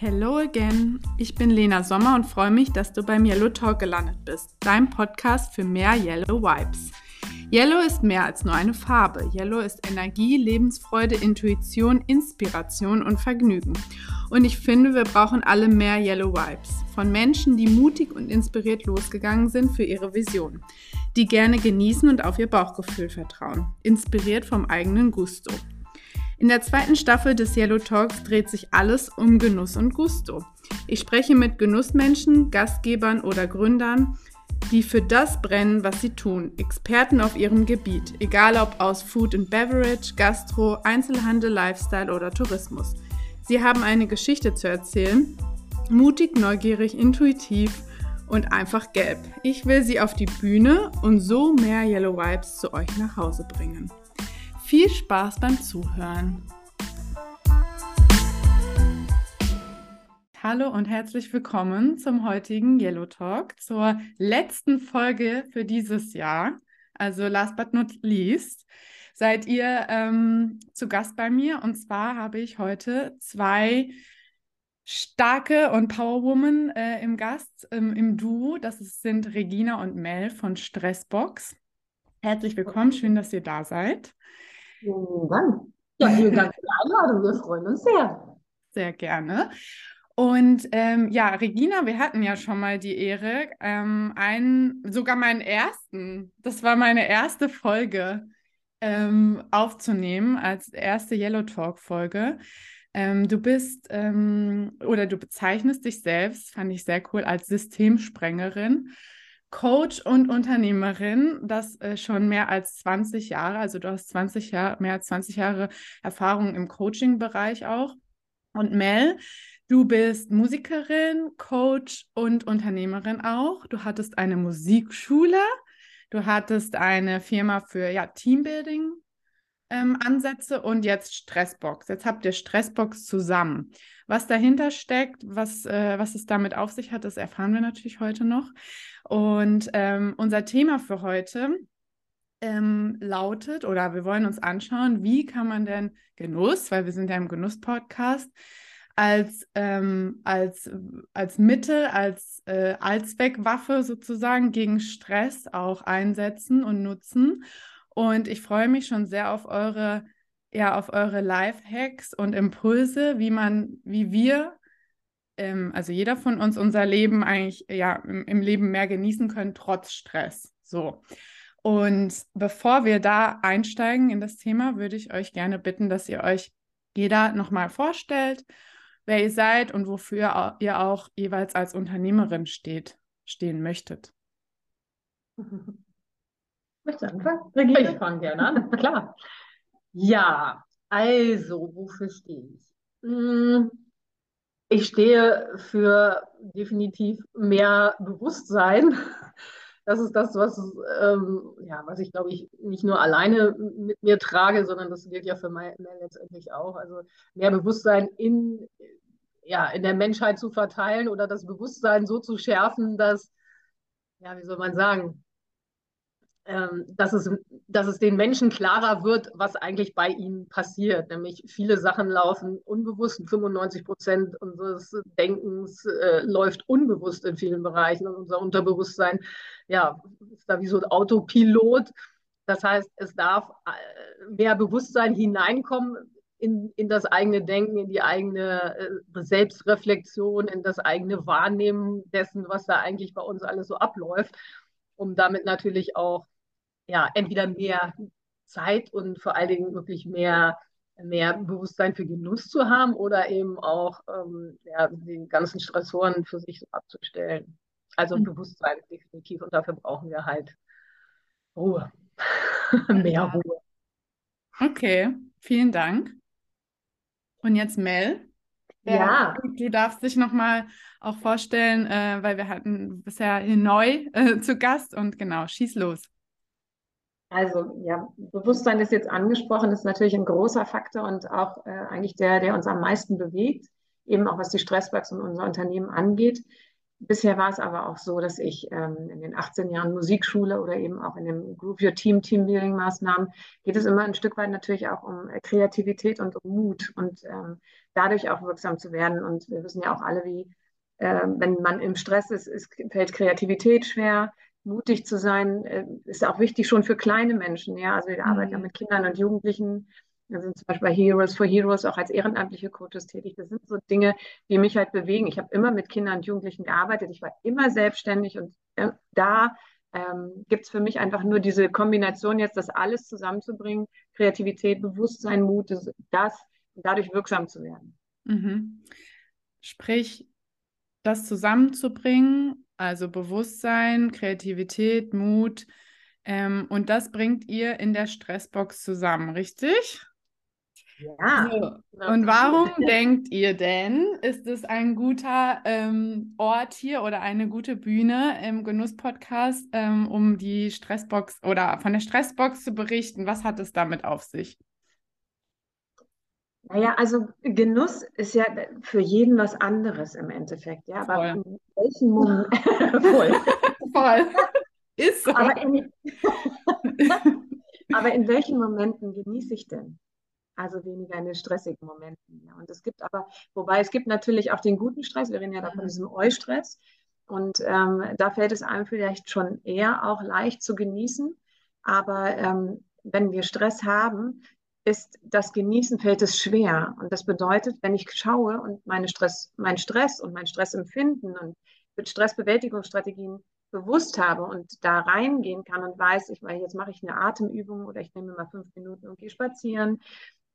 Hello again. Ich bin Lena Sommer und freue mich, dass du beim Yellow Talk gelandet bist, dein Podcast für mehr Yellow Vibes. Yellow ist mehr als nur eine Farbe. Yellow ist Energie, Lebensfreude, Intuition, Inspiration und Vergnügen. Und ich finde, wir brauchen alle mehr Yellow Vibes. Von Menschen, die mutig und inspiriert losgegangen sind für ihre Vision. Die gerne genießen und auf ihr Bauchgefühl vertrauen. Inspiriert vom eigenen Gusto. In der zweiten Staffel des Yellow Talks dreht sich alles um Genuss und Gusto. Ich spreche mit Genussmenschen, Gastgebern oder Gründern, die für das brennen, was sie tun, Experten auf ihrem Gebiet, egal ob aus Food and Beverage, Gastro, Einzelhandel, Lifestyle oder Tourismus. Sie haben eine Geschichte zu erzählen, mutig, neugierig, intuitiv und einfach gelb. Ich will sie auf die Bühne und so mehr Yellow Vibes zu euch nach Hause bringen. Viel Spaß beim Zuhören. Hallo und herzlich willkommen zum heutigen Yellow Talk, zur letzten Folge für dieses Jahr. Also last but not least seid ihr ähm, zu Gast bei mir. Und zwar habe ich heute zwei starke und Powerwoman äh, im Gast, ähm, im Duo. Das sind Regina und Mel von Stressbox. Herzlich willkommen, schön, dass ihr da seid. Dank. Ja, vielen Dank für die Einladung. Wir freuen uns sehr. Sehr gerne. Und ähm, ja, Regina, wir hatten ja schon mal die Ehre, ähm, einen, sogar meinen ersten, das war meine erste Folge ähm, aufzunehmen, als erste Yellow Talk-Folge. Ähm, du bist ähm, oder du bezeichnest dich selbst, fand ich sehr cool, als Systemsprengerin. Coach und Unternehmerin, das äh, schon mehr als 20 Jahre, also du hast 20 Jahre, mehr als 20 Jahre Erfahrung im Coaching-Bereich auch. Und Mel, du bist Musikerin, Coach und Unternehmerin auch. Du hattest eine Musikschule, du hattest eine Firma für ja, Teambuilding. Ähm, Ansätze und jetzt Stressbox. Jetzt habt ihr Stressbox zusammen. Was dahinter steckt, was, äh, was es damit auf sich hat, das erfahren wir natürlich heute noch. Und ähm, unser Thema für heute ähm, lautet, oder wir wollen uns anschauen, wie kann man denn Genuss, weil wir sind ja im Genuss-Podcast, als, ähm, als, als Mittel, als äh, Allzweckwaffe sozusagen gegen Stress auch einsetzen und nutzen. Und ich freue mich schon sehr auf eure, ja, auf eure Live-Hacks und Impulse, wie man, wie wir ähm, also jeder von uns unser Leben eigentlich ja im, im Leben mehr genießen können, trotz Stress. So. Und bevor wir da einsteigen in das Thema, würde ich euch gerne bitten, dass ihr euch jeder nochmal vorstellt, wer ihr seid und wofür ihr auch jeweils als Unternehmerin steht, stehen möchtet. Möchtest du anfangen? Ich fange gerne an, klar. Ja, also, wofür stehe ich? Hm, ich stehe für definitiv mehr Bewusstsein. Das ist das, was, ähm, ja, was ich, glaube ich, nicht nur alleine mit mir trage, sondern das gilt ja für mich letztendlich auch. Also mehr Bewusstsein in, ja, in der Menschheit zu verteilen oder das Bewusstsein so zu schärfen, dass, ja, wie soll man sagen, dass, es, dass es den Menschen klarer wird, was eigentlich bei ihnen passiert. Nämlich viele Sachen laufen unbewusst, 95 Prozent unseres Denkens äh, läuft unbewusst in vielen Bereichen und unser Unterbewusstsein ja, ist da wie so ein Autopilot. Das heißt, es darf äh, mehr Bewusstsein hineinkommen in, in das eigene Denken, in die eigene äh, Selbstreflexion, in das eigene Wahrnehmen dessen, was da eigentlich bei uns alles so abläuft, um damit natürlich auch ja, entweder mehr Zeit und vor allen Dingen wirklich mehr, mehr Bewusstsein für Genuss zu haben oder eben auch ähm, ja, die ganzen Stressoren für sich abzustellen. Also mhm. Bewusstsein definitiv und dafür brauchen wir halt Ruhe, mehr Ruhe. Okay, vielen Dank. Und jetzt Mel. Ja. Du, du darfst dich nochmal auch vorstellen, äh, weil wir hatten bisher hier neu äh, zu Gast und genau, schieß los. Also ja, Bewusstsein ist jetzt angesprochen, ist natürlich ein großer Faktor und auch äh, eigentlich der, der uns am meisten bewegt, eben auch was die Stressbox und unser Unternehmen angeht. bisher war es aber auch so, dass ich ähm, in den 18 Jahren Musikschule oder eben auch in den Group Your Team, Teambuilding Maßnahmen geht es immer ein Stück weit natürlich auch um äh, Kreativität und um Mut und ähm, dadurch auch wirksam zu werden. Und wir wissen ja auch alle, wie, äh, wenn man im Stress ist, ist, fällt Kreativität schwer. Mutig zu sein äh, ist auch wichtig schon für kleine Menschen. Ja, also wir mhm. arbeiten ja mit Kindern und Jugendlichen wir sind zum Beispiel bei Heroes for Heroes auch als ehrenamtliche Coaches tätig. Das sind so Dinge, die mich halt bewegen. Ich habe immer mit Kindern und Jugendlichen gearbeitet. Ich war immer selbstständig und äh, da ähm, gibt es für mich einfach nur diese Kombination jetzt, das alles zusammenzubringen, Kreativität, Bewusstsein, Mut, das, das dadurch wirksam zu werden. Mhm. Sprich, das zusammenzubringen, also Bewusstsein, Kreativität, Mut, ähm, und das bringt ihr in der Stressbox zusammen, richtig? Ja. So. Und warum denkt ihr denn, ist es ein guter ähm, Ort hier oder eine gute Bühne im Genuss-Podcast, ähm, um die Stressbox oder von der Stressbox zu berichten? Was hat es damit auf sich? Naja, also Genuss ist ja für jeden was anderes im Endeffekt, ja. Aber in welchem Moment voll. voll. Ist so. Aber in, aber in welchen Momenten genieße ich denn? also weniger in den stressigen Momenten. Ja. Und es gibt aber, wobei es gibt natürlich auch den guten Stress, wir reden ja da von mhm. diesem Eustress. Und ähm, da fällt es einem vielleicht schon eher auch leicht zu genießen. Aber ähm, wenn wir Stress haben, ist das Genießen fällt es schwer. Und das bedeutet, wenn ich schaue und meine Stress, mein Stress und mein Stressempfinden und mit Stressbewältigungsstrategien bewusst habe und da reingehen kann und weiß, ich meine, jetzt mache ich eine Atemübung oder ich nehme mal fünf Minuten und gehe spazieren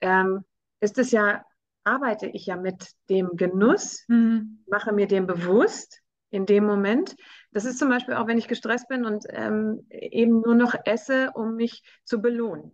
ähm, ist es ja, arbeite ich ja mit dem Genuss, mhm. mache mir den bewusst in dem Moment. Das ist zum Beispiel auch, wenn ich gestresst bin und ähm, eben nur noch esse, um mich zu belohnen.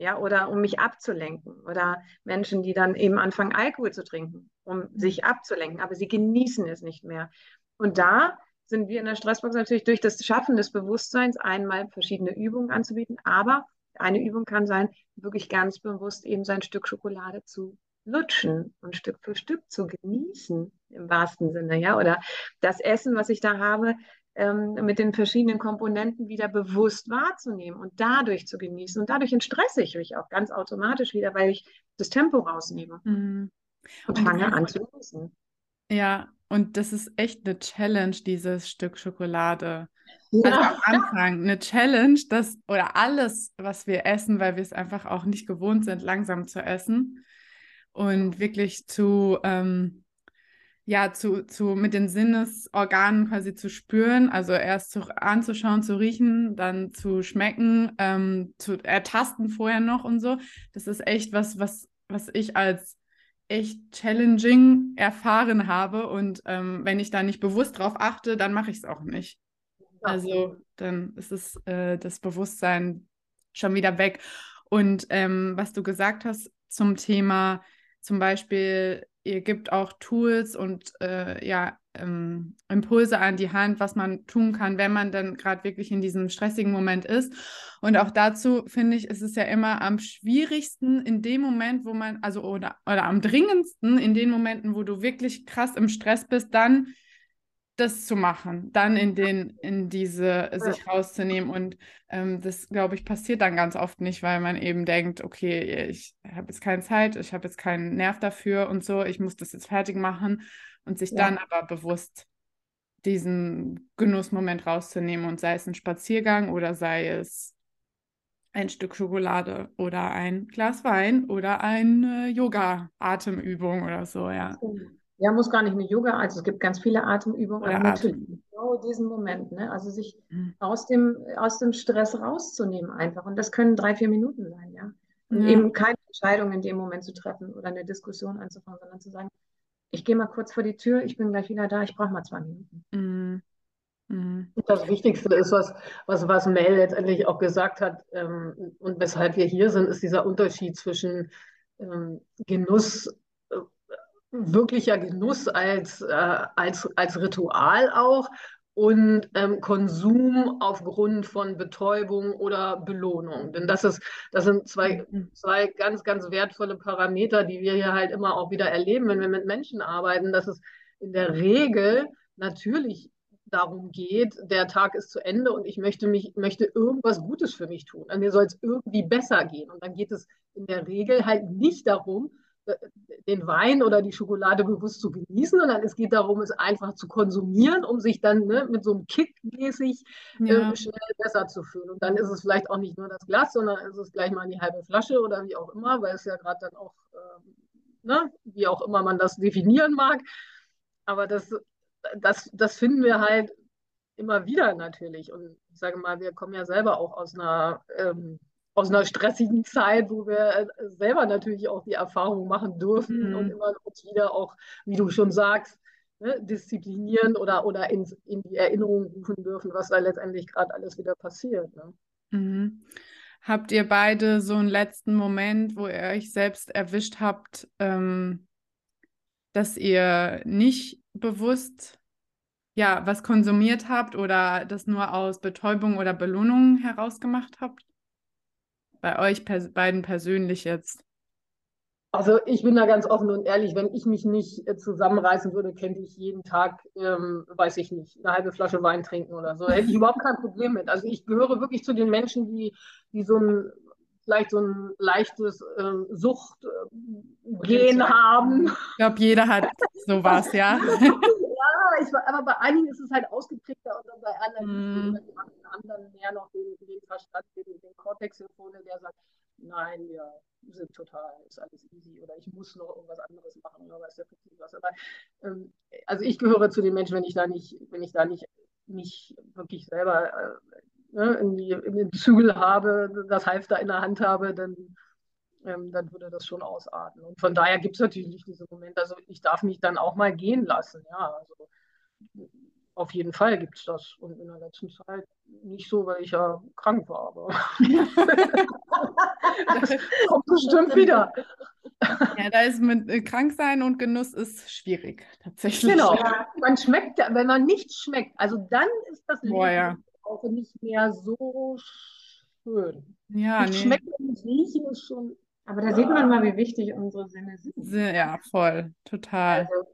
Ja, oder um mich abzulenken. Oder Menschen, die dann eben anfangen, Alkohol zu trinken, um mhm. sich abzulenken, aber sie genießen es nicht mehr. Und da sind wir in der Stressbox natürlich durch das Schaffen des Bewusstseins einmal verschiedene Übungen anzubieten, aber eine Übung kann sein, wirklich ganz bewusst eben sein Stück Schokolade zu lutschen und Stück für Stück zu genießen, im wahrsten Sinne, ja. Oder das Essen, was ich da habe, ähm, mit den verschiedenen Komponenten wieder bewusst wahrzunehmen und dadurch zu genießen. Und dadurch entstresse ich mich auch ganz automatisch wieder, weil ich das Tempo rausnehme mhm. und, und fange an zu genießen. Ja, und das ist echt eine Challenge, dieses Stück Schokolade. Also am Anfang eine Challenge, das oder alles, was wir essen, weil wir es einfach auch nicht gewohnt sind, langsam zu essen und wirklich zu, ähm, ja, zu, zu mit den Sinnesorganen quasi zu spüren, also erst zu, anzuschauen, zu riechen, dann zu schmecken, ähm, zu ertasten vorher noch und so. Das ist echt was, was, was ich als echt challenging erfahren habe und ähm, wenn ich da nicht bewusst drauf achte, dann mache ich es auch nicht. Also dann ist es äh, das Bewusstsein schon wieder weg. Und ähm, was du gesagt hast zum Thema, zum Beispiel, ihr gibt auch Tools und äh, ja, ähm, Impulse an die Hand, was man tun kann, wenn man dann gerade wirklich in diesem stressigen Moment ist. Und auch dazu finde ich, ist es ja immer am schwierigsten in dem Moment, wo man, also oder, oder am dringendsten in den Momenten, wo du wirklich krass im Stress bist, dann das zu machen, dann in den, in diese sich rauszunehmen. Und ähm, das, glaube ich, passiert dann ganz oft nicht, weil man eben denkt, okay, ich habe jetzt keine Zeit, ich habe jetzt keinen Nerv dafür und so, ich muss das jetzt fertig machen und sich ja. dann aber bewusst diesen Genussmoment rauszunehmen und sei es ein Spaziergang oder sei es ein Stück Schokolade oder ein Glas Wein oder eine Yoga-Atemübung oder so, ja. Ja, muss gar nicht eine Yoga, also es gibt ganz viele Atemübungen, aber natürlich genau diesen Moment, ne? Also sich mhm. aus dem, aus dem Stress rauszunehmen einfach. Und das können drei, vier Minuten sein, ja. Und ja. eben keine Entscheidung in dem Moment zu treffen oder eine Diskussion anzufangen, sondern zu sagen, ich gehe mal kurz vor die Tür, ich bin gleich wieder da, ich brauche mal zwei Minuten. Mhm. Mhm. Das Wichtigste ist, was, was, was Mel letztendlich auch gesagt hat ähm, und weshalb wir hier sind, ist dieser Unterschied zwischen ähm, Genuss wirklicher Genuss als, äh, als, als Ritual auch und ähm, Konsum aufgrund von Betäubung oder Belohnung. Denn das, ist, das sind zwei, mhm. zwei ganz, ganz wertvolle Parameter, die wir hier halt immer auch wieder erleben, wenn wir mit Menschen arbeiten, dass es in der Regel natürlich darum geht, der Tag ist zu Ende und ich möchte mich, möchte irgendwas Gutes für mich tun. An mir soll es irgendwie besser gehen. Und dann geht es in der Regel halt nicht darum, den Wein oder die Schokolade bewusst zu genießen, sondern es geht darum, es einfach zu konsumieren, um sich dann ne, mit so einem Kick mäßig ja. äh, schnell besser zu fühlen. Und dann ist es vielleicht auch nicht nur das Glas, sondern ist es gleich mal die halbe Flasche oder wie auch immer, weil es ja gerade dann auch, äh, ne, wie auch immer man das definieren mag. Aber das, das, das finden wir halt immer wieder natürlich. Und ich sage mal, wir kommen ja selber auch aus einer ähm, aus einer stressigen Zeit, wo wir äh, selber natürlich auch die Erfahrung machen dürfen mhm. und immer uns wieder auch, wie du schon sagst, ne, disziplinieren oder, oder in, in die Erinnerung rufen dürfen, was da letztendlich gerade alles wieder passiert. Ne? Mhm. Habt ihr beide so einen letzten Moment, wo ihr euch selbst erwischt habt, ähm, dass ihr nicht bewusst ja was konsumiert habt oder das nur aus Betäubung oder Belohnung herausgemacht habt? Bei euch pers beiden persönlich jetzt? Also ich bin da ganz offen und ehrlich, wenn ich mich nicht äh, zusammenreißen würde, könnte ich jeden Tag, ähm, weiß ich nicht, eine halbe Flasche Wein trinken oder so. Da hätte ich überhaupt kein Problem mit. Also ich gehöre wirklich zu den Menschen, die, die so ein vielleicht so ein leichtes ähm, Suchtgen äh, haben. Ich glaube, jeder hat sowas, ja. ich, aber bei einigen ist es halt ausgeprägter und bei anderen, mm. anderen mehr noch den, den Verstand, den, den Cortex-Symphonen, der sagt, nein, wir sind total, ist alles easy oder ich muss noch irgendwas anderes machen oder weiß der was. Aber ähm, also ich gehöre zu den Menschen, wenn ich da nicht, wenn ich da nicht mich wirklich selber äh, ne, in, die, in den Zügel habe, das Halfter in der Hand habe, dann, ähm, dann würde das schon ausarten. Und von daher gibt es natürlich diese Momente, also ich darf mich dann auch mal gehen lassen, ja, also auf jeden Fall gibt es das. Und in der letzten Zeit nicht so, weil ich ja krank war, aber das kommt bestimmt wieder. Ja, da ist mit äh, Kranksein und Genuss ist schwierig, tatsächlich. Genau. Man schmeckt, wenn man nichts schmeckt, also dann ist das Leben Boah, ja auch nicht mehr so schön. Ja, nicht nee. Schmecken und riechen ist schon. Aber da sieht man mal, wie wichtig unsere Sinne sind. Ja, voll, total. Also,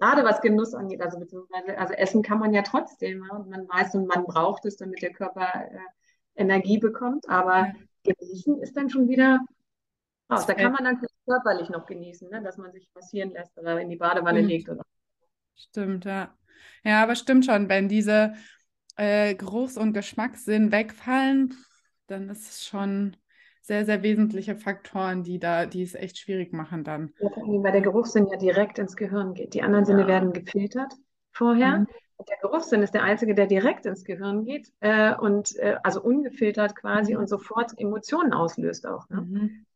gerade was Genuss angeht, also beziehungsweise, also essen kann man ja trotzdem. Ja? Und man weiß und man braucht es, damit der Körper äh, Energie bekommt. Aber ja. genießen ist dann schon wieder raus. Da kann man dann körperlich noch genießen, ne? dass man sich massieren lässt oder in die Badewanne legt. Oder. Stimmt, ja. Ja, aber stimmt schon, Ben, diese äh, Geruchs- und Geschmackssinn wegfallen, dann ist es schon sehr, sehr wesentliche Faktoren, die da, die es echt schwierig machen dann. Ja, weil der Geruchssinn ja direkt ins Gehirn geht. Die anderen ja. Sinne werden gefiltert vorher. Mhm. Der Geruchssinn ist der einzige, der direkt ins Gehirn geht äh, und äh, also ungefiltert quasi mhm. und sofort Emotionen auslöst auch. Ne? Mhm.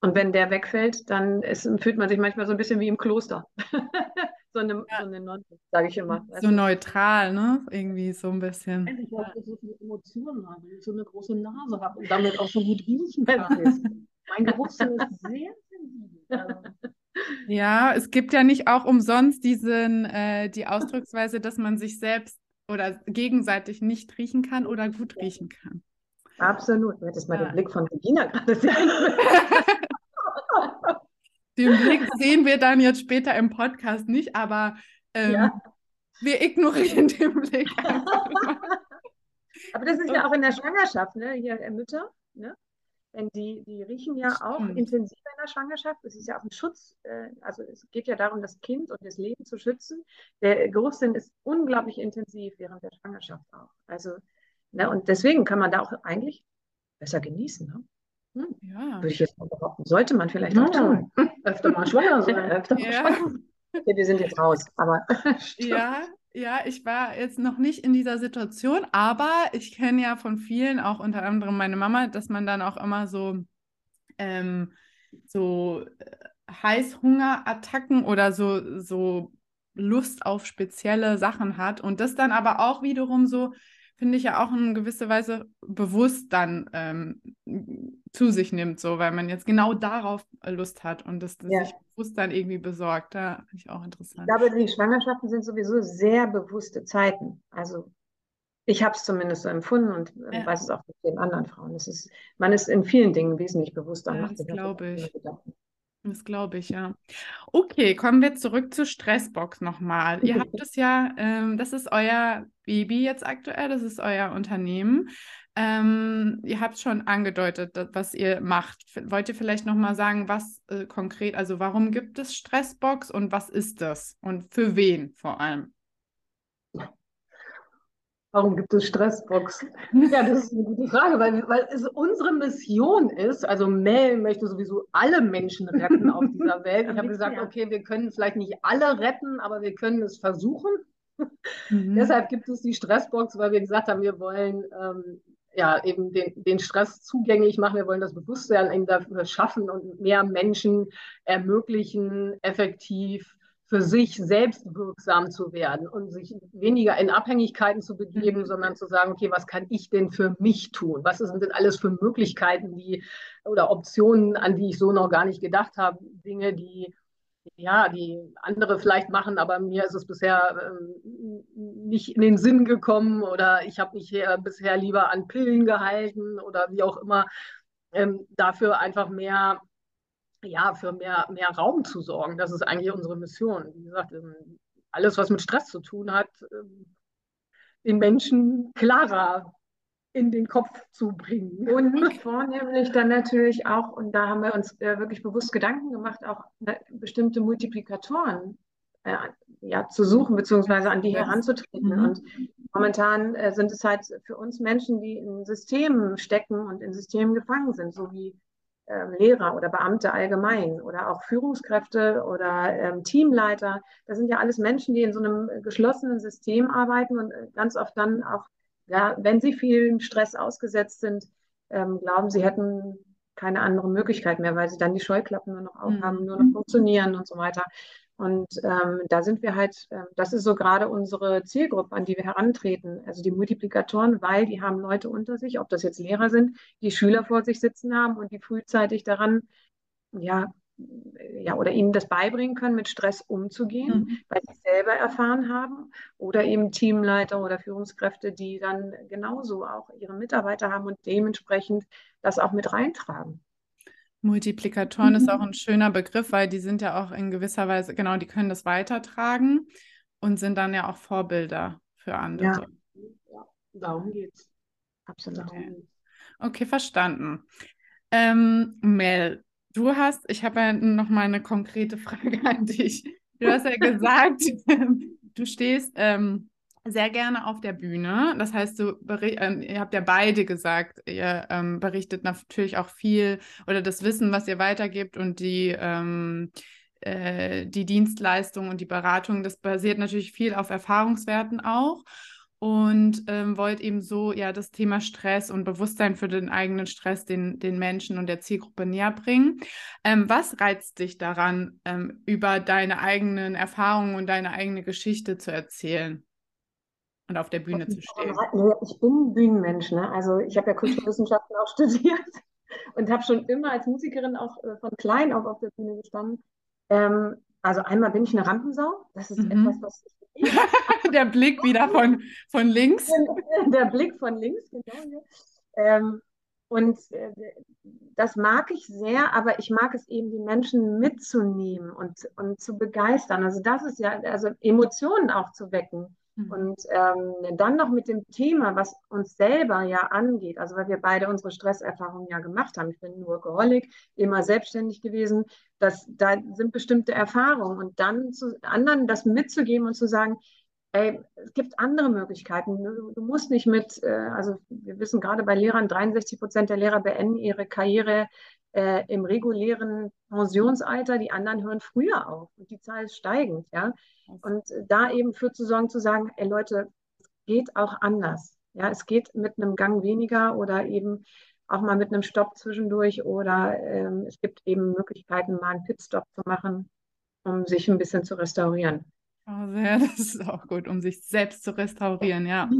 Und wenn der wegfällt, dann ist, fühlt man sich manchmal so ein bisschen wie im Kloster. so eine, ja. so eine sage ich immer. So neutral, ne? Irgendwie so ein bisschen. Ich glaube, dass ich so viele Emotionen habe, ich so eine große Nase habe und damit auch so gut riechen kann. mein Geruchssinn ist sehr sensibel. Ja, es gibt ja nicht auch umsonst diesen, äh, die Ausdrucksweise, dass man sich selbst oder gegenseitig nicht riechen kann oder gut riechen kann. Absolut. Du hättest mal ja. den Blick von Regina gerade sehen Den Blick sehen wir dann jetzt später im Podcast nicht, aber ähm, ja. wir ignorieren den Blick. aber das ist ja auch in der Schwangerschaft, ne? Hier äh, Mütter, ne? Wenn die, die riechen ja auch Stimmt. intensiv in der Schwangerschaft. Es ist ja auch ein Schutz, äh, also es geht ja darum, das Kind und das Leben zu schützen. Der Geruchssinn ist unglaublich intensiv während der Schwangerschaft auch. Also, ne? und deswegen kann man da auch eigentlich besser genießen. Ne? Hm, ja. Würde ich jetzt mal behaupten. Sollte man vielleicht ja. auch tun. Öfter mal schwanger sein. Öfter mal ja. schwanger. Okay, wir sind jetzt raus, aber. ja, ja, ich war jetzt noch nicht in dieser Situation, aber ich kenne ja von vielen, auch unter anderem meine Mama, dass man dann auch immer so, ähm, so äh, Heißhungerattacken oder so, so Lust auf spezielle Sachen hat und das dann aber auch wiederum so finde ich ja auch in gewisser Weise bewusst dann ähm, zu sich nimmt, so, weil man jetzt genau darauf Lust hat und das, das ja. sich bewusst dann irgendwie besorgt. Da finde ich auch interessant. Ich glaube, die Schwangerschaften sind sowieso sehr bewusste Zeiten. Also ich habe es zumindest so empfunden und äh, ja. weiß es auch mit den anderen Frauen. Es ist, man ist in vielen Dingen wesentlich bewusster. Ja, das glaube ich. Das glaube ich, ja. Okay, kommen wir zurück zur Stressbox nochmal. Ihr habt es ja, ähm, das ist euer Baby jetzt aktuell, das ist euer Unternehmen. Ähm, ihr habt schon angedeutet, was ihr macht. Wollt ihr vielleicht nochmal sagen, was äh, konkret, also warum gibt es Stressbox und was ist das und für wen vor allem? Warum gibt es Stressbox? Ja, das ist eine gute Frage, weil, weil es unsere Mission ist, also Mel möchte sowieso alle Menschen retten auf dieser Welt. Ich habe gesagt, okay, wir können vielleicht nicht alle retten, aber wir können es versuchen. Mhm. Deshalb gibt es die Stressbox, weil wir gesagt haben, wir wollen ähm, ja eben den, den Stress zugänglich machen, wir wollen das Bewusstsein eben dafür schaffen und mehr Menschen ermöglichen, effektiv für sich selbst wirksam zu werden und sich weniger in Abhängigkeiten zu begeben, mhm. sondern zu sagen, okay, was kann ich denn für mich tun? Was sind denn alles für Möglichkeiten, die oder Optionen, an die ich so noch gar nicht gedacht habe, Dinge, die ja, die andere vielleicht machen, aber mir ist es bisher ähm, nicht in den Sinn gekommen oder ich habe mich hier bisher lieber an Pillen gehalten oder wie auch immer. Ähm, dafür einfach mehr ja, für mehr, mehr Raum zu sorgen. Das ist eigentlich unsere Mission. Wie gesagt, ähm, alles, was mit Stress zu tun hat, ähm, den Menschen klarer in den Kopf zu bringen. Und vornehmlich dann natürlich auch, und da haben wir uns äh, wirklich bewusst Gedanken gemacht, auch ne, bestimmte Multiplikatoren äh, ja, zu suchen, beziehungsweise an die ja. heranzutreten. Mhm. Und momentan äh, sind es halt für uns Menschen, die in Systemen stecken und in Systemen gefangen sind, so wie Lehrer oder Beamte allgemein oder auch Führungskräfte oder ähm, Teamleiter. Das sind ja alles Menschen, die in so einem geschlossenen System arbeiten und äh, ganz oft dann auch, ja, wenn sie vielen Stress ausgesetzt sind, ähm, glauben, sie hätten keine andere Möglichkeit mehr, weil sie dann die Scheuklappen nur noch aufhaben, mhm. nur noch funktionieren und so weiter. Und ähm, da sind wir halt, äh, das ist so gerade unsere Zielgruppe, an die wir herantreten. Also die Multiplikatoren, weil die haben Leute unter sich, ob das jetzt Lehrer sind, die Schüler vor sich sitzen haben und die frühzeitig daran, ja, ja, oder ihnen das beibringen können, mit Stress umzugehen, mhm. weil sie selber erfahren haben. Oder eben Teamleiter oder Führungskräfte, die dann genauso auch ihre Mitarbeiter haben und dementsprechend das auch mit reintragen. Multiplikatoren mhm. ist auch ein schöner Begriff, weil die sind ja auch in gewisser Weise, genau, die können das weitertragen und sind dann ja auch Vorbilder für andere. Ja, ja darum geht's. Absolut. Okay, okay verstanden. Ähm, Mel, du hast, ich habe ja noch mal eine konkrete Frage an dich. Du hast ja gesagt, du stehst ähm, sehr gerne auf der Bühne. Das heißt, du äh, ihr habt ja beide gesagt, ihr ähm, berichtet natürlich auch viel oder das Wissen, was ihr weitergibt und die, ähm, äh, die Dienstleistung und die Beratung, das basiert natürlich viel auf Erfahrungswerten auch. Und ähm, wollt eben so ja das Thema Stress und Bewusstsein für den eigenen Stress den, den Menschen und der Zielgruppe näher bringen. Ähm, was reizt dich daran, ähm, über deine eigenen Erfahrungen und deine eigene Geschichte zu erzählen? Und auf der Bühne zu stehen? Ich bin Bühnenmensch, ne? Also ich habe ja Kulturwissenschaften auch studiert und habe schon immer als Musikerin auch äh, von klein auf auf der Bühne gestanden. Ähm, also einmal bin ich eine Rampensau. Das ist mhm. etwas, was ich Der Blick wieder von, von links. Der Blick von links, genau. Ähm, und äh, das mag ich sehr, aber ich mag es eben, die Menschen mitzunehmen und, und zu begeistern. Also das ist ja, also Emotionen auch zu wecken. Mhm. Und ähm, dann noch mit dem Thema, was uns selber ja angeht, also weil wir beide unsere Stresserfahrungen ja gemacht haben. Ich bin nur Workaholic, immer selbstständig gewesen. Das, da sind bestimmte Erfahrungen. Und dann zu anderen das mitzugeben und zu sagen, ey, es gibt andere Möglichkeiten. Du, du musst nicht mit, äh, also wir wissen gerade bei Lehrern, 63 Prozent der Lehrer beenden ihre Karriere äh, im regulären Pensionsalter, die anderen hören früher auf und die Zahl ist steigend, ja. Und da eben für zu sorgen, zu sagen, ey Leute, es geht auch anders. Ja, es geht mit einem Gang weniger oder eben auch mal mit einem Stopp zwischendurch oder ähm, es gibt eben Möglichkeiten, mal einen Pitstop zu machen, um sich ein bisschen zu restaurieren. Oh, sehr, das ist auch gut, um sich selbst zu restaurieren, ja.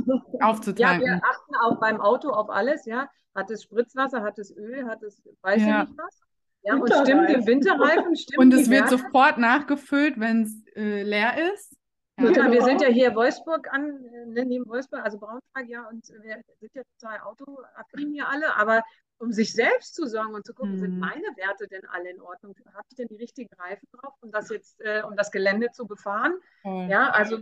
Aufzutanken. Ja, wir achten auch beim Auto auf alles, ja. Hat es Spritzwasser, hat es Öl, hat es, weiß ja. ich nicht was. Ja, und stimmt im Winterreifen, stimmt. Und es wird sofort nachgefüllt, wenn es äh, leer ist. Ja, ja wir sind ja hier Wolfsburg an, äh, neben Wolfsburg, also Braunschweig, ja, und wir sind ja total autoaffin hier alle, aber um sich selbst zu sorgen und zu gucken, Mhm. sind meine Werte denn alle in Ordnung? Habe ich denn die richtigen Reifen drauf, um das jetzt, äh, um das Gelände zu befahren? Voll. Ja, also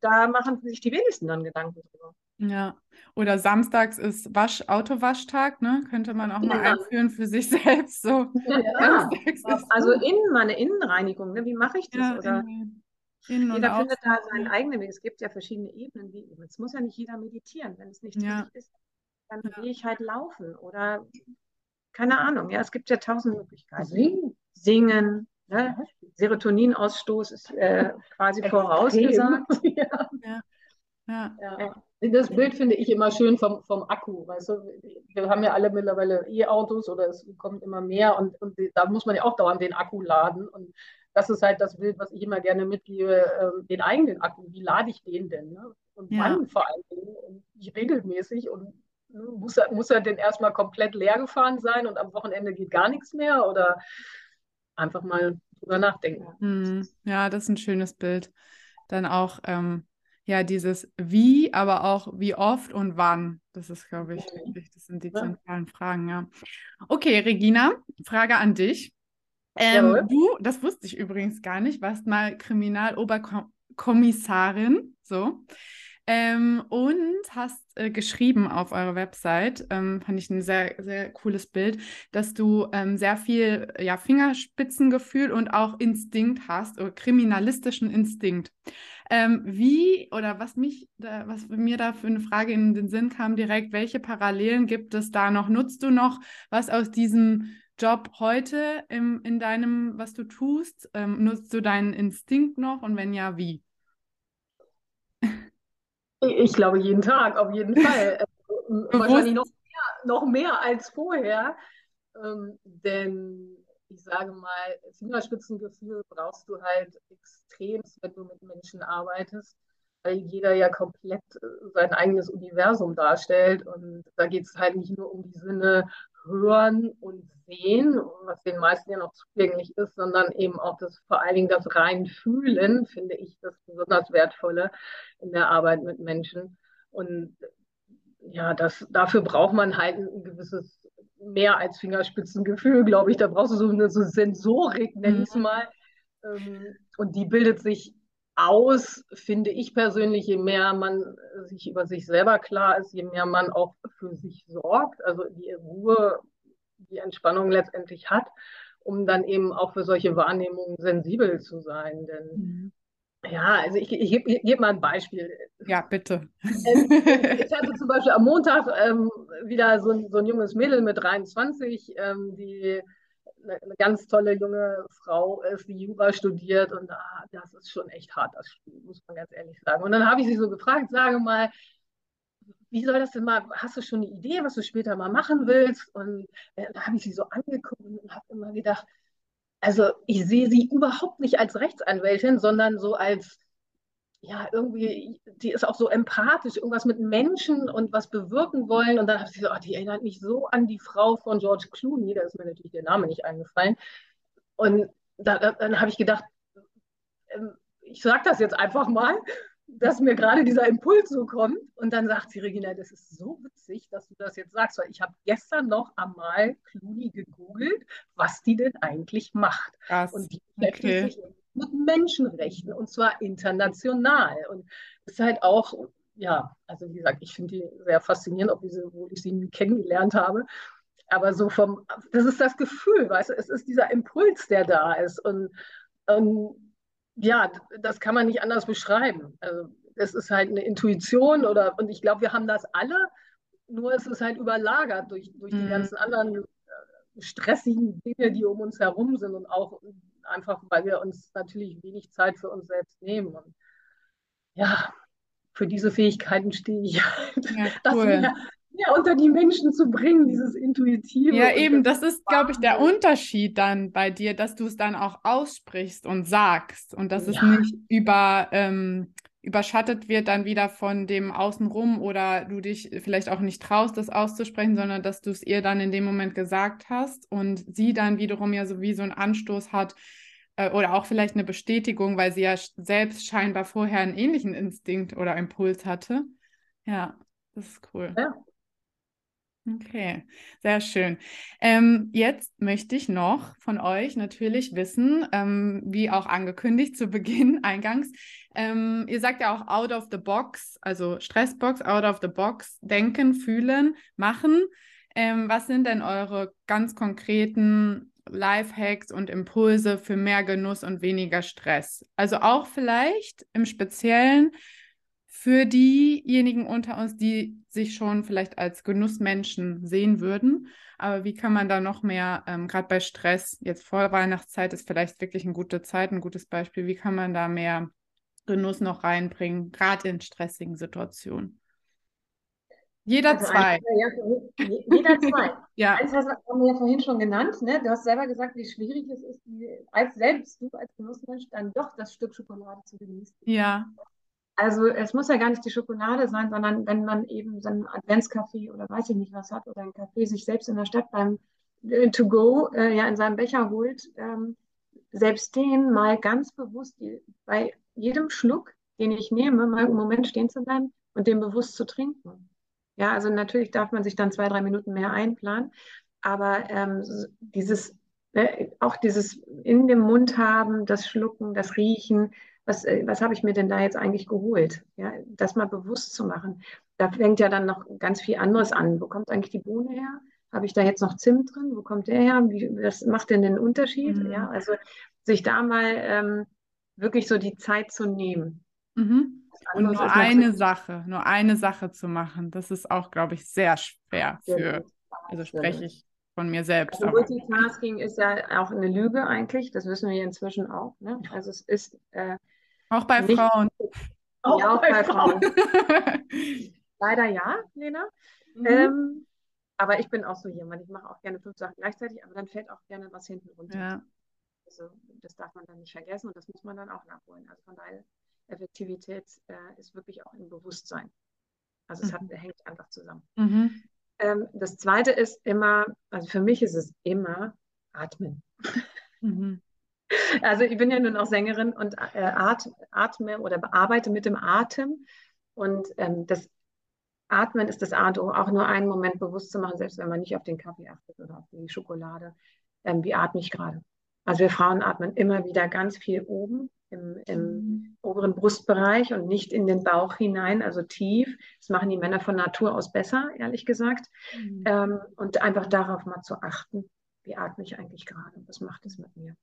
da machen sich die wenigsten dann Gedanken drüber. Ja. Oder samstags ist Wasch Autowaschtag, ne? Könnte man auch mal Ja. einführen für sich selbst. So. Ja, also innen, meine Innenreinigung, ne? Wie mache ich das? ja, Oder in, innen jeder findet da seinen eigenen Weg. Es gibt ja verschiedene Ebenen. Wie, es muss ja nicht jeder meditieren. Wenn es nichts Ja. ist, dann Ja. gehe ich halt laufen oder keine Ahnung. Ja, es gibt ja tausend Möglichkeiten. Singen. Singen, ne? Serotoninausstoß ist äh, quasi vorausgesagt. Ja. Ja. Ja. Das Bild finde ich immer schön vom, vom Akku. Weißt du, wir haben ja alle mittlerweile E-Autos oder es kommt immer mehr und, und da muss man ja auch dauernd den Akku laden. Und das ist halt das Bild, was ich immer gerne mitgebe, ähm, den eigenen Akku. Wie lade ich den denn? Ne? Und Ja. wann vor allen Dingen? Und wie regelmäßig? Und muss er, muss er denn erstmal komplett leer gefahren sein und am Wochenende geht gar nichts mehr? Oder einfach mal drüber nachdenken. Hm, Ja, das ist ein schönes Bild. Dann auch ähm, ja dieses Wie, aber auch wie oft und wann. Das ist, glaube ich, Mhm. wichtig. Das sind die Ja. zentralen Fragen, ja. Okay, Regina, Frage an dich. Ähm, du, das wusste ich übrigens gar nicht, warst mal Kriminaloberkommissarin, so. Ähm, und hast äh, geschrieben auf eurer Website, ähm, fand ich ein sehr, sehr cooles Bild, dass du ähm, sehr viel ja, Fingerspitzengefühl und auch Instinkt hast, oder kriminalistischen Instinkt. Ähm, wie oder was mich, da, was mir da für eine Frage in den Sinn kam direkt, welche Parallelen gibt es da noch? Nutzt du noch was aus diesem Job heute im, in deinem, was du tust? Ähm, nutzt du deinen Instinkt noch und wenn ja, wie? Ich glaube jeden Tag, auf jeden Fall. Also, wahrscheinlich noch mehr, noch mehr als vorher. Ähm, denn ich sage mal, Fingerspitzengefühl brauchst du halt extrem, wenn du mit Menschen arbeitest, weil jeder ja komplett äh, sein eigenes Universum darstellt. Und da geht es halt nicht nur um die Sinne hören und sehen, was den meisten ja noch zugänglich ist, sondern eben auch das, vor allen Dingen das rein fühlen, finde ich das besonders wertvolle in der Arbeit mit Menschen. Und ja, das, dafür braucht man halt ein gewisses mehr als Fingerspitzengefühl, glaube ich. Da brauchst du so eine so Sensorik, nenne ich es Mhm. mal. Ähm, und die bildet sich aus, finde ich persönlich, je mehr man sich über sich selber klar ist, je mehr man auch für sich sorgt, also die Ruhe, die Entspannung letztendlich hat, um dann eben auch für solche Wahrnehmungen sensibel zu sein. Denn Mhm. ja, also ich, ich gebe geb mal ein Beispiel. Ja, bitte. Ähm, Ich hatte zum Beispiel am Montag ähm, wieder so ein, so ein junges Mädel mit 23, ähm, die eine, eine ganz tolle junge Frau ist, die Jura studiert und ah, das ist schon echt hart, das muss man ganz ehrlich sagen. Und dann habe ich sie so gefragt, sage mal, wie soll das denn mal, hast du schon eine Idee, was du später mal machen willst? Und äh, da habe ich sie so angeguckt und habe immer gedacht, also ich sehe sie überhaupt nicht als Rechtsanwältin, sondern so als ja, irgendwie, die ist auch so empathisch, irgendwas mit Menschen und was bewirken wollen. Und dann habe ich gesagt, oh, die erinnert mich so an die Frau von George Clooney, da ist mir natürlich der Name nicht eingefallen. Und da, da, dann habe ich gedacht, ähm, ich sage das jetzt einfach mal, dass mir gerade dieser Impuls so kommt. Und dann sagt sie, Regina, das ist so witzig, dass du das jetzt sagst, weil ich habe gestern noch einmal Clooney gegoogelt, was die denn eigentlich macht. Krass. Und die beschäftigt Okay. sich mit Menschenrechten und zwar international. Und ist halt auch, ja, also wie gesagt, ich finde die sehr faszinierend, obwohl ich sie, obwohl ich sie nie kennengelernt habe. Aber so vom, das ist das Gefühl, weißt du, es ist dieser Impuls, der da ist. Und, und ja, das kann man nicht anders beschreiben. Also es ist halt eine Intuition oder, und ich glaube, wir haben das alle, nur es ist halt überlagert durch, durch die Mhm. ganzen anderen äh, stressigen Dinge, die um uns herum sind und auch einfach, weil wir uns natürlich wenig Zeit für uns selbst nehmen. Und ja, für diese Fähigkeiten stehe ich halt, Ja, das cool. mehr, mehr unter die Menschen zu bringen, dieses Intuitive. Ja, eben, das ist, glaube ich, der. Unterschied dann bei dir, dass du es dann auch aussprichst und sagst und dass es Ja. nicht über, ähm, überschattet wird dann wieder von dem Außenrum oder du dich vielleicht auch nicht traust, das auszusprechen, sondern dass du es ihr dann in dem Moment gesagt hast und sie dann wiederum ja so wie so einen Anstoß hat äh, oder auch vielleicht eine Bestätigung, weil sie ja selbst scheinbar vorher einen ähnlichen Instinkt oder Impuls hatte. Ja, das ist cool. Ja. Okay, sehr schön. Ähm, jetzt möchte ich noch von euch natürlich wissen, ähm, wie auch angekündigt zu Beginn eingangs, ähm, ihr sagt ja auch out of the box, also Stressbox, out of the box, denken, fühlen, machen. Ähm, was sind denn eure ganz konkreten Lifehacks und Impulse für mehr Genuss und weniger Stress? Also auch vielleicht im Speziellen für diejenigen unter uns, die sich schon vielleicht als Genussmenschen sehen würden. Aber wie kann man da noch mehr, ähm, gerade bei Stress, jetzt vor Weihnachtszeit ist vielleicht wirklich eine gute Zeit, ein gutes Beispiel, wie kann man da mehr Genuss noch reinbringen, gerade in stressigen Situationen? Jeder also zwei. Ja, jeder zwei. ja. Eins hast, haben wir ja vorhin schon genannt. Ne? Du hast selber gesagt, wie schwierig es ist, als selbst du als Genussmensch dann doch das Stück Schokolade zu genießen. Ja. Also es muss ja gar nicht die Schokolade sein, sondern wenn man eben so einen Adventscafé oder weiß ich nicht was hat oder ein Kaffee sich selbst in der Stadt beim äh, To Go äh, ja in seinem Becher holt, ähm, selbst den mal ganz bewusst die, bei jedem Schluck, den ich nehme, mal einen Moment stehen zu bleiben und den bewusst zu trinken. Ja, also natürlich darf man sich dann zwei, drei Minuten mehr einplanen, aber ähm, dieses, äh, auch dieses in dem Mund haben, das Schlucken, das Riechen, was, äh, was habe ich mir denn da jetzt eigentlich geholt? Ja, das mal bewusst zu machen. Da fängt ja dann noch ganz viel anderes an. Wo kommt eigentlich die Bohne her? Habe ich da jetzt noch Zimt drin? Wo kommt der her? Wie, was macht denn den Unterschied? Mhm. Ja, also sich da mal ähm, wirklich so die Zeit zu nehmen. Mhm. Und nur eine Sache, nur eine Sache zu machen, das ist auch, glaube ich, sehr schwer für, also spreche ich von mir selbst. Also Multitasking ist ja auch eine Lüge eigentlich, das wissen wir inzwischen auch. Ne? Also es ist äh, auch bei nicht, Frauen. Auch, ja, auch bei, bei Frauen. Leider ja, Lena. Mhm. Ähm, aber ich bin auch so jemand, ich mache auch gerne fünf Sachen gleichzeitig, aber dann fällt auch gerne was hinten runter. Ja. Also das darf man dann nicht vergessen und das muss man dann auch nachholen. Also von daher, Effektivität äh, ist wirklich auch im Bewusstsein. Also es hat, mhm. hängt einfach zusammen. Mhm. Ähm, das zweite ist immer, also für mich ist es immer Atmen. Mhm. Also ich bin ja nun auch Sängerin und äh, at, atme oder bearbeite mit dem Atem. Und ähm, das Atmen ist das A und O, auch nur einen Moment bewusst zu machen, selbst wenn man nicht auf den Kaffee achtet oder auf die Schokolade. Ähm, wie atme ich gerade? Also wir Frauen atmen immer wieder ganz viel oben im, im mhm. oberen Brustbereich und nicht in den Bauch hinein, also tief. Das machen die Männer von Natur aus besser, ehrlich gesagt. Mhm. Ähm, und einfach darauf mal zu achten, wie atme ich eigentlich gerade? Was macht es mit mir?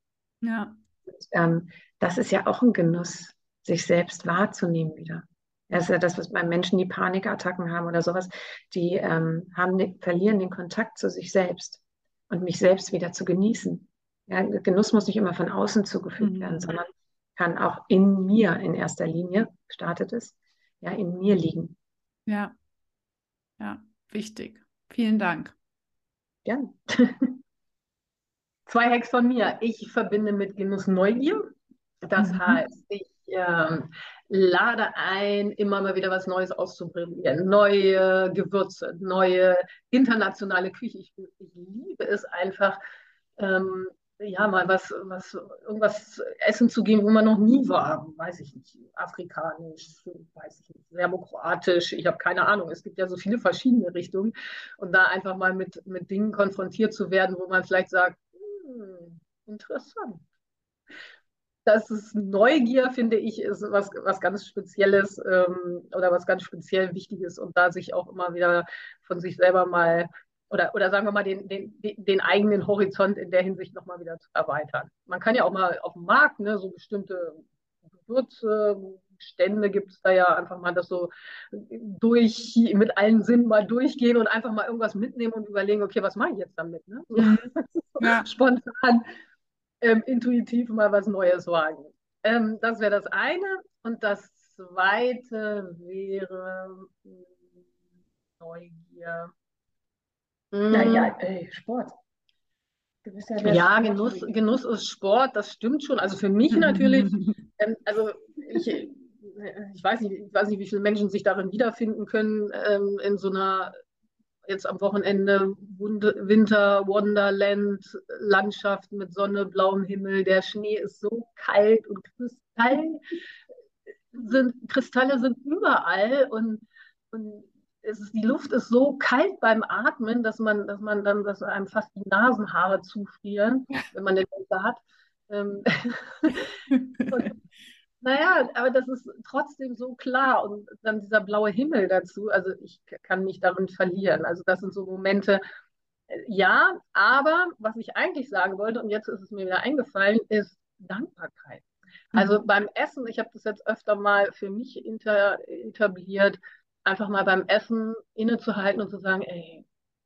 Ja. Und, ähm, das ist ja auch ein Genuss, sich selbst wahrzunehmen wieder. Das ist ja das, was bei Menschen, die Panikattacken haben oder sowas, die ähm, haben, verlieren den Kontakt zu sich selbst und mich selbst wieder zu genießen. Ja, Genuss muss nicht immer von außen zugefügt mhm. werden, sondern kann auch in mir in erster Linie, startet es, ja, in mir liegen. Ja, ja, wichtig. Vielen Dank. Gern. Zwei Hacks von mir. Ich verbinde mit Genuss Neugier. Das mhm. heißt, ich ähm, lade ein, immer mal wieder was Neues auszuprobieren. Neue Gewürze, neue internationale Küche. Ich, ich liebe es einfach, ähm, ja, mal was, was, irgendwas essen zu gehen, wo man noch nie war. Weiß ich nicht. Afrikanisch, weiß ich nicht. Serbokroatisch, ich habe keine Ahnung. Es gibt ja so viele verschiedene Richtungen. Und da einfach mal mit, mit Dingen konfrontiert zu werden, wo man vielleicht sagt, interessant. Das ist Neugier, finde ich, ist was, was ganz Spezielles ähm, oder was ganz speziell Wichtiges und da sich auch immer wieder von sich selber mal oder, oder sagen wir mal, den, den, den eigenen Horizont in der Hinsicht nochmal wieder zu erweitern. Man kann ja auch mal auf dem Markt, ne, so bestimmte Gewürzstände gibt es da ja einfach mal das so durch, mit allen Sinnen mal durchgehen und einfach mal irgendwas mitnehmen und überlegen, okay, was mache ich jetzt damit? Ne? So, mhm. ja. Spontan, ähm, intuitiv mal was Neues wagen. Ähm, das wäre das eine. Und das zweite wäre hm, Neugier. Naja, mhm. ey, Sport. Ja, ja Genuss, Genuss ist Sport, das stimmt schon. Also für mich natürlich, ähm, also ich, ich, weiß nicht, ich weiß nicht, wie viele Menschen sich darin wiederfinden können, ähm, in so einer jetzt am Wochenende Winter Wonderland Landschaft mit Sonne, blauem Himmel. Der Schnee ist so kalt und Kristall sind, Kristalle sind überall und, und ist, die Luft ist so kalt beim Atmen, dass man, dass man dann, dass einem fast die Nasenhaare zufrieren, wenn man den Fenster hat. Ähm, und, naja, aber das ist trotzdem so klar und dann dieser blaue Himmel dazu, also ich kann mich darin verlieren. Also das sind so Momente, äh, ja, aber was ich eigentlich sagen wollte, und jetzt ist es mir wieder eingefallen, ist Dankbarkeit. Also mhm. beim Essen, ich habe das jetzt öfter mal für mich inter, etabliert, einfach mal beim Essen innezuhalten und zu sagen, ey,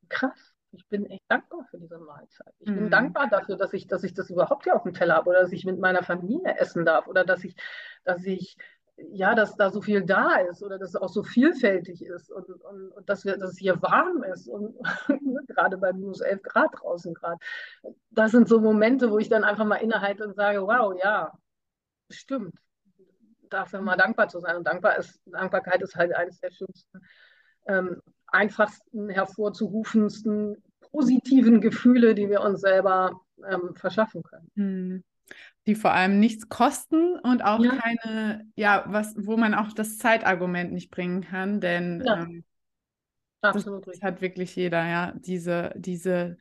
krass, ich bin echt dankbar für diese Mahlzeit. Ich mhm. bin dankbar dafür, dass ich, dass ich das überhaupt hier auf dem Teller habe oder dass ich mit meiner Familie essen darf oder dass ich, dass ich, ja, dass da so viel da ist oder dass es auch so vielfältig ist und, und, und dass, wir, dass es hier warm ist und gerade bei minus 11 Grad draußen gerade. Das sind so Momente, wo ich dann einfach mal innehalte und sage, wow, ja, stimmt dafür mal dankbar zu sein. Und dankbar ist, Dankbarkeit ist halt eines der schönsten, ähm, einfachsten, hervorzurufendsten, positiven Gefühle, die wir uns selber ähm, verschaffen können. Hm. Die vor allem nichts kosten und auch ja. keine, ja, was, wo man auch das Zeitargument nicht bringen kann, denn ja. ähm, das, das hat wirklich jeder, ja, diese, diese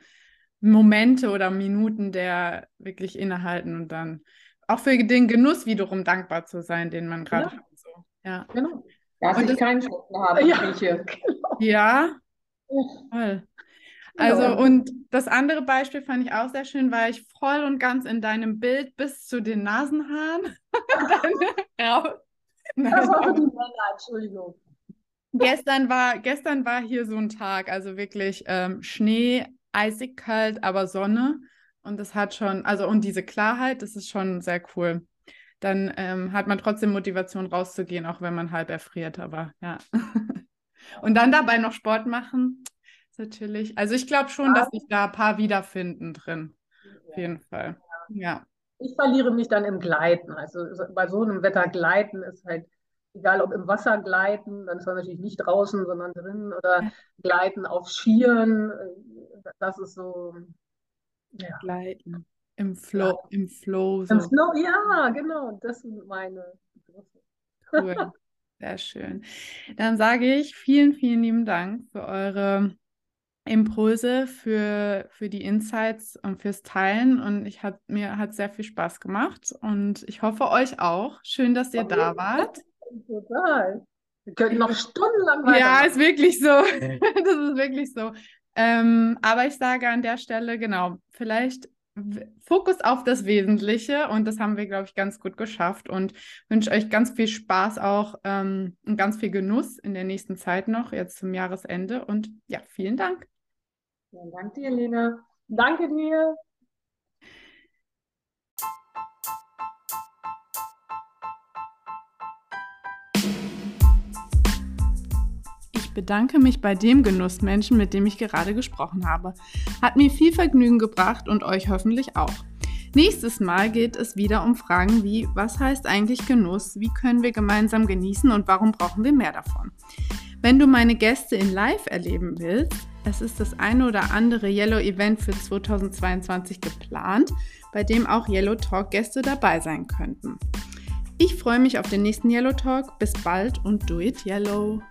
Momente oder Minuten der wirklich innehalten und dann auch für den Genuss wiederum dankbar zu sein, den man gerade ja. hat. So. Ja, genau. Dass und ich keinen Schuppen habe. Ja, genau. ja. Voll. Also, genau. und das andere Beispiel fand ich auch sehr schön, weil ich voll und ganz in deinem Bild bis zu den Nasenhaaren. ja. Das war die Männer, Entschuldigung. Gestern war, gestern war hier so ein Tag, also wirklich ähm, Schnee, eisig kalt, aber Sonne. Und das hat schon, also und diese Klarheit, das ist schon sehr cool. Dann ähm, hat man trotzdem Motivation rauszugehen, auch wenn man halb erfriert, aber ja. und dann dabei noch Sport machen, natürlich. Also ich glaube schon, dass sich da ein paar wiederfinden drin. Auf jeden Fall. Ja. Ich verliere mich dann im Gleiten. Also bei so einem Wetter gleiten ist halt egal ob im Wasser gleiten, dann ist man natürlich nicht draußen, sondern drin oder gleiten auf Skieren. Das ist so, ja. Gleiten. Im Flow, ja. im Flow. So. Im Flow, ja, genau. Das sind meine Begriffe. Cool. Sehr schön. Dann sage ich vielen, vielen lieben Dank für eure Impulse, für, für die Insights und fürs Teilen. Und ich hat, mir hat sehr viel Spaß gemacht und ich hoffe euch auch. Schön, dass ihr da wart. Total. Wir könnten noch stundenlang weiter. Ja, ist wirklich so. das ist wirklich so. Ähm, aber ich sage an der Stelle, genau, vielleicht Fokus auf das Wesentliche und das haben wir, glaube ich, ganz gut geschafft und wünsche euch ganz viel Spaß auch ähm, und ganz viel Genuss in der nächsten Zeit noch, jetzt zum Jahresende und ja, vielen Dank. Vielen Dank dir, Lena. Danke dir. Bedanke mich bei dem Genussmenschen, mit dem ich gerade gesprochen habe. Hat mir viel Vergnügen gebracht und euch hoffentlich auch. Nächstes Mal geht es wieder um Fragen wie, was heißt eigentlich Genuss, wie können wir gemeinsam genießen und warum brauchen wir mehr davon. Wenn du meine Gäste in Live erleben willst, es ist das eine oder andere Yellow Event für 2022 geplant, bei dem auch Yellow Talk Gäste dabei sein könnten. Ich freue mich auf den nächsten Yellow Talk. Bis bald und do it Yellow!